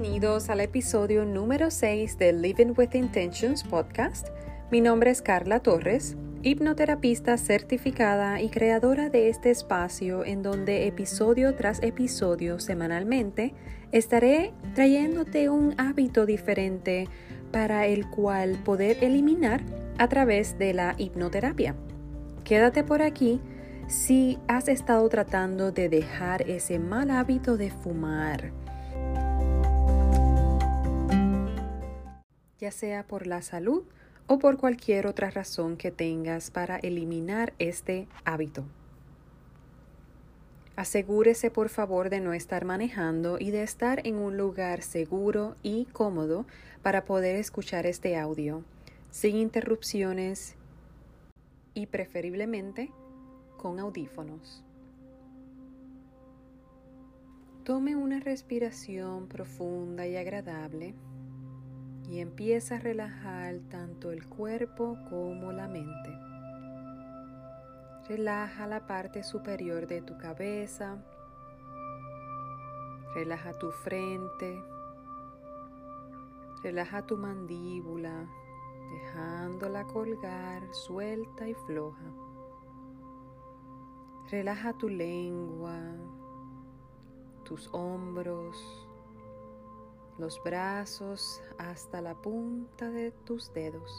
Bienvenidos al episodio número 6 de Living with Intentions podcast. Mi nombre es Carla Torres, hipnoterapista certificada y creadora de este espacio en donde episodio tras episodio semanalmente estaré trayéndote un hábito diferente para el cual poder eliminar a través de la hipnoterapia. Quédate por aquí si has estado tratando de dejar ese mal hábito de fumar. Ya sea por la salud o por cualquier otra razón que tengas para eliminar este hábito. Asegúrese por favor de no estar manejando y de estar en un lugar seguro y cómodo para poder escuchar este audio, sin interrupciones y preferiblemente con audífonos. Tome una respiración profunda y agradable y empieza a relajar tanto el cuerpo como la mente. Relaja la parte superior de tu cabeza, relaja tu frente, relaja tu mandíbula, dejándola colgar suelta y floja. Relaja tu lengua, tus hombros, los brazos hasta la punta de tus dedos.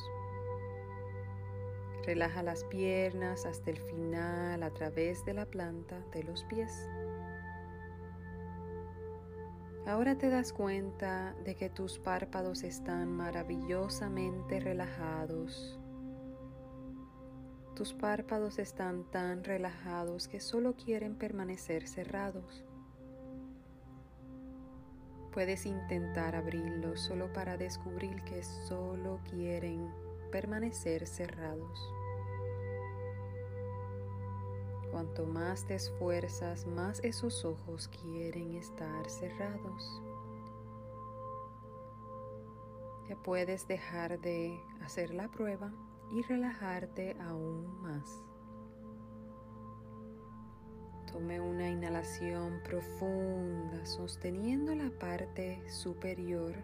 Relaja las piernas hasta el final a través de la planta de los pies. Ahora te das cuenta de que tus párpados están maravillosamente relajados tus párpados están tan relajados que solo quieren permanecer cerrados. Puedes intentar abrirlos solo para descubrir que solo quieren permanecer cerrados. Cuanto más te esfuerzas, más esos ojos quieren estar cerrados. Ya puedes dejar de hacer la prueba y relajarte aún más. Tome una inhalación profunda sosteniendo la parte superior.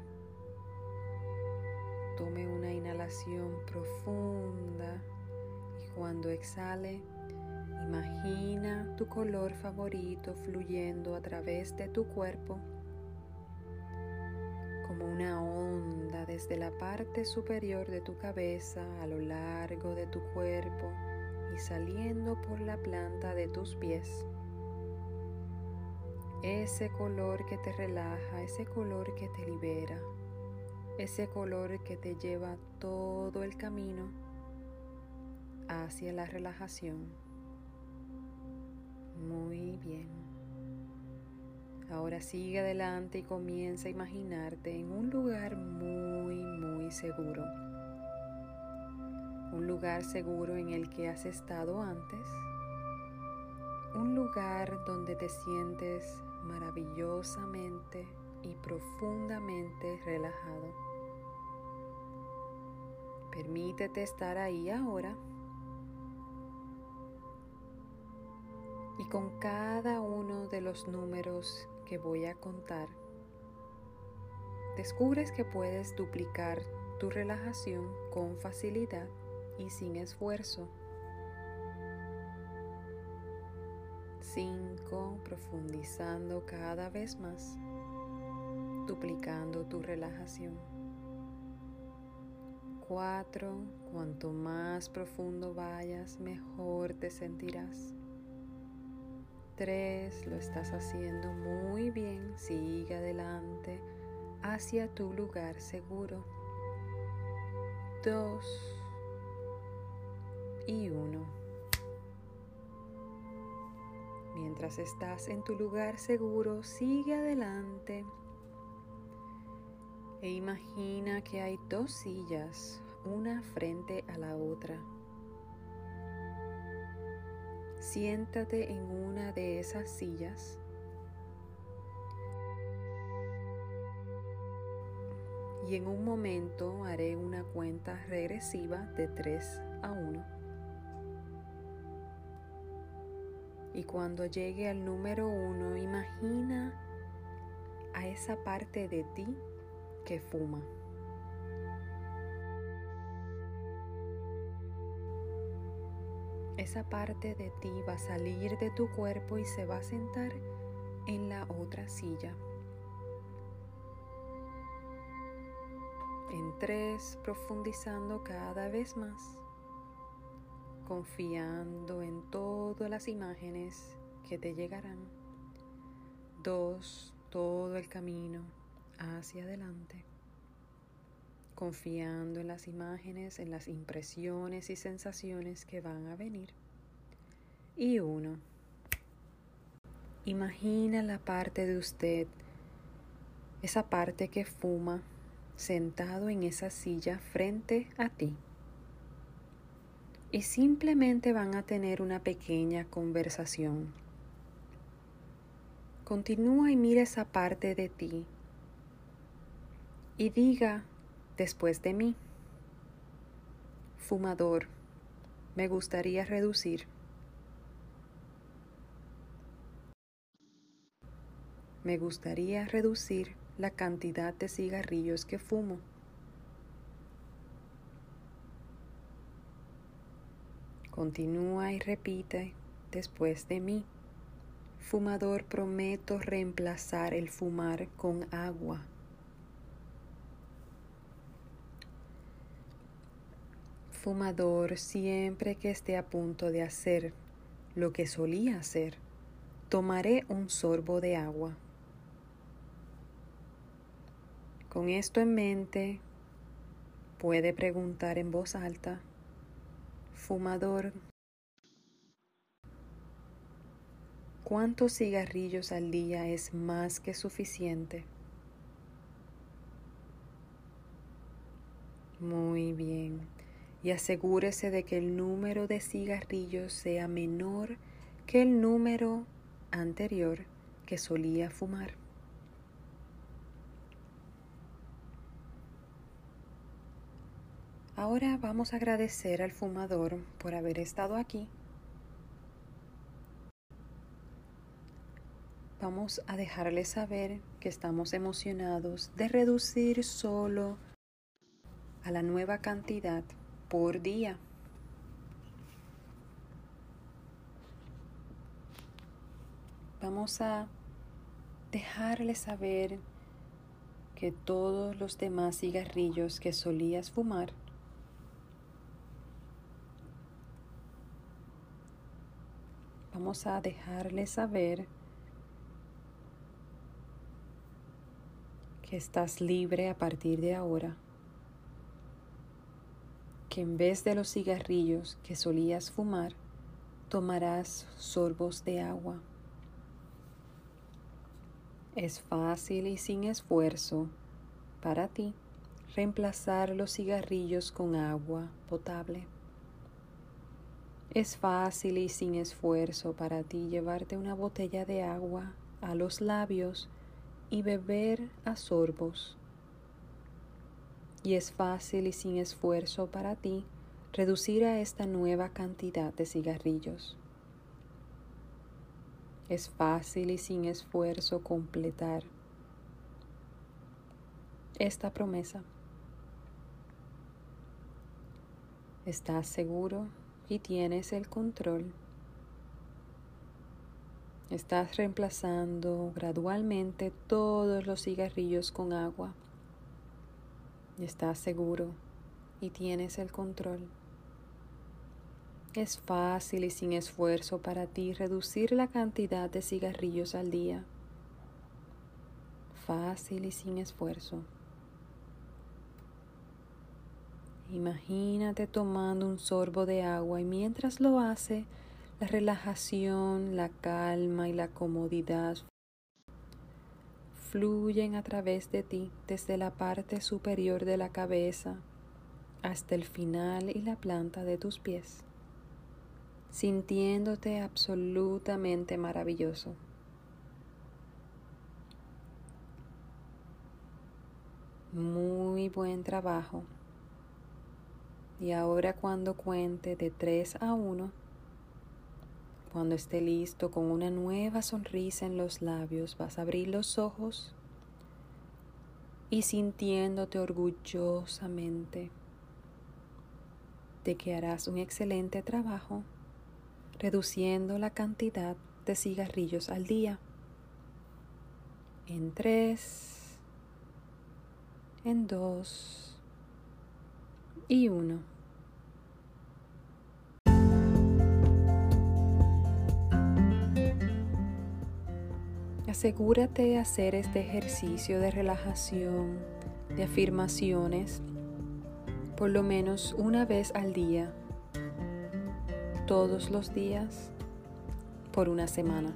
Tome una inhalación profunda y cuando exhale, imagina tu color favorito fluyendo a través de tu cuerpo como una onda desde la parte superior de tu cabeza a lo largo de tu cuerpo y saliendo por la planta de tus pies. Ese color que te relaja, ese color que te libera, ese color que te lleva todo el camino hacia la relajación. Muy bien. Ahora sigue adelante y comienza a imaginarte en un lugar muy, muy seguro. Un lugar seguro en el que has estado antes. Lugar donde te sientes maravillosamente y profundamente relajado. Permítete estar ahí ahora y con cada uno de los números que voy a contar, descubres que puedes duplicar tu relajación con facilidad y sin esfuerzo. 5. Profundizando cada vez más, duplicando tu relajación. 4. Cuanto más profundo vayas, mejor te sentirás. 3. Lo estás haciendo muy bien. Sigue adelante hacia tu lugar seguro. 2 y 1. Mientras estás en tu lugar seguro, sigue adelante e imagina que hay dos sillas, una frente a la otra. Siéntate en una de esas sillas. Y en un momento haré una cuenta regresiva de 3 a 1. Y cuando llegue al número 1, imagina a esa parte de ti que fuma. Esa parte de ti va a salir de tu cuerpo y se va a sentar en la otra silla. En tres, profundizando cada vez más, confiando en todas las imágenes que te llegarán. Dos, todo el camino hacia adelante, confiando en las imágenes, en las impresiones y sensaciones que van a venir. Y uno, imagina la parte de usted, esa parte que fuma sentado en esa silla frente a ti. Y simplemente van a tener una pequeña conversación. Continúa y mira esa parte de ti y diga después de mí, fumador, me gustaría reducir. Me gustaría reducir la cantidad de cigarrillos que fumo. Continúa y repite después de mí. Fumador, prometo reemplazar el fumar con agua. Fumador, siempre que esté a punto de hacer lo que solía hacer, tomaré un sorbo de agua. Con esto en mente, puede preguntar en voz alta, fumador, ¿cuántos cigarrillos al día es más que suficiente? Muy bien. Y asegúrese de que el número de cigarrillos sea menor que el número anterior que solía fumar. Ahora vamos a agradecer al fumador por haber estado aquí. Vamos a dejarle saber que estamos emocionados de reducir solo a la nueva cantidad por día. Vamos a dejarle saber que todos los demás cigarrillos que solías fumar vamos a dejarle saber que estás libre a partir de ahora, que en vez de los cigarrillos que solías fumar, tomarás sorbos de agua. Es fácil y sin esfuerzo para ti reemplazar los cigarrillos con agua potable. Es fácil y sin esfuerzo para ti llevarte una botella de agua a los labios y beber a sorbos. Y es fácil y sin esfuerzo para ti reducir a esta nueva cantidad de cigarrillos. Es fácil y sin esfuerzo completar esta promesa. ¿Estás seguro y tienes el control. Estás reemplazando gradualmente todos los cigarrillos con agua. Estás seguro y tienes el control. Es fácil y sin esfuerzo para ti reducir la cantidad de cigarrillos al día. Fácil y sin esfuerzo. Imagínate tomando un sorbo de agua y mientras lo hace, la relajación, la calma y la comodidad fluyen a través de ti desde la parte superior de la cabeza hasta el final y la planta de tus pies, sintiéndote absolutamente maravilloso. Muy buen trabajo. Y ahora cuando cuente de 3 a 1, cuando esté listo con una nueva sonrisa en los labios, vas a abrir los ojos y sintiéndote orgullosamente de que harás un excelente trabajo reduciendo la cantidad de cigarrillos al día. En tres, en dos y uno. Asegúrate de hacer este ejercicio de relajación, de afirmaciones, por lo menos una vez al día, todos los días, por una semana.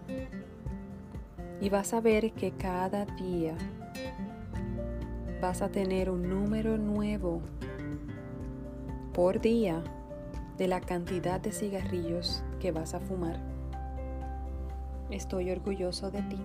Y vas a ver que cada día vas a tener un número nuevo por día de la cantidad de cigarrillos que vas a fumar. Estoy orgulloso de ti.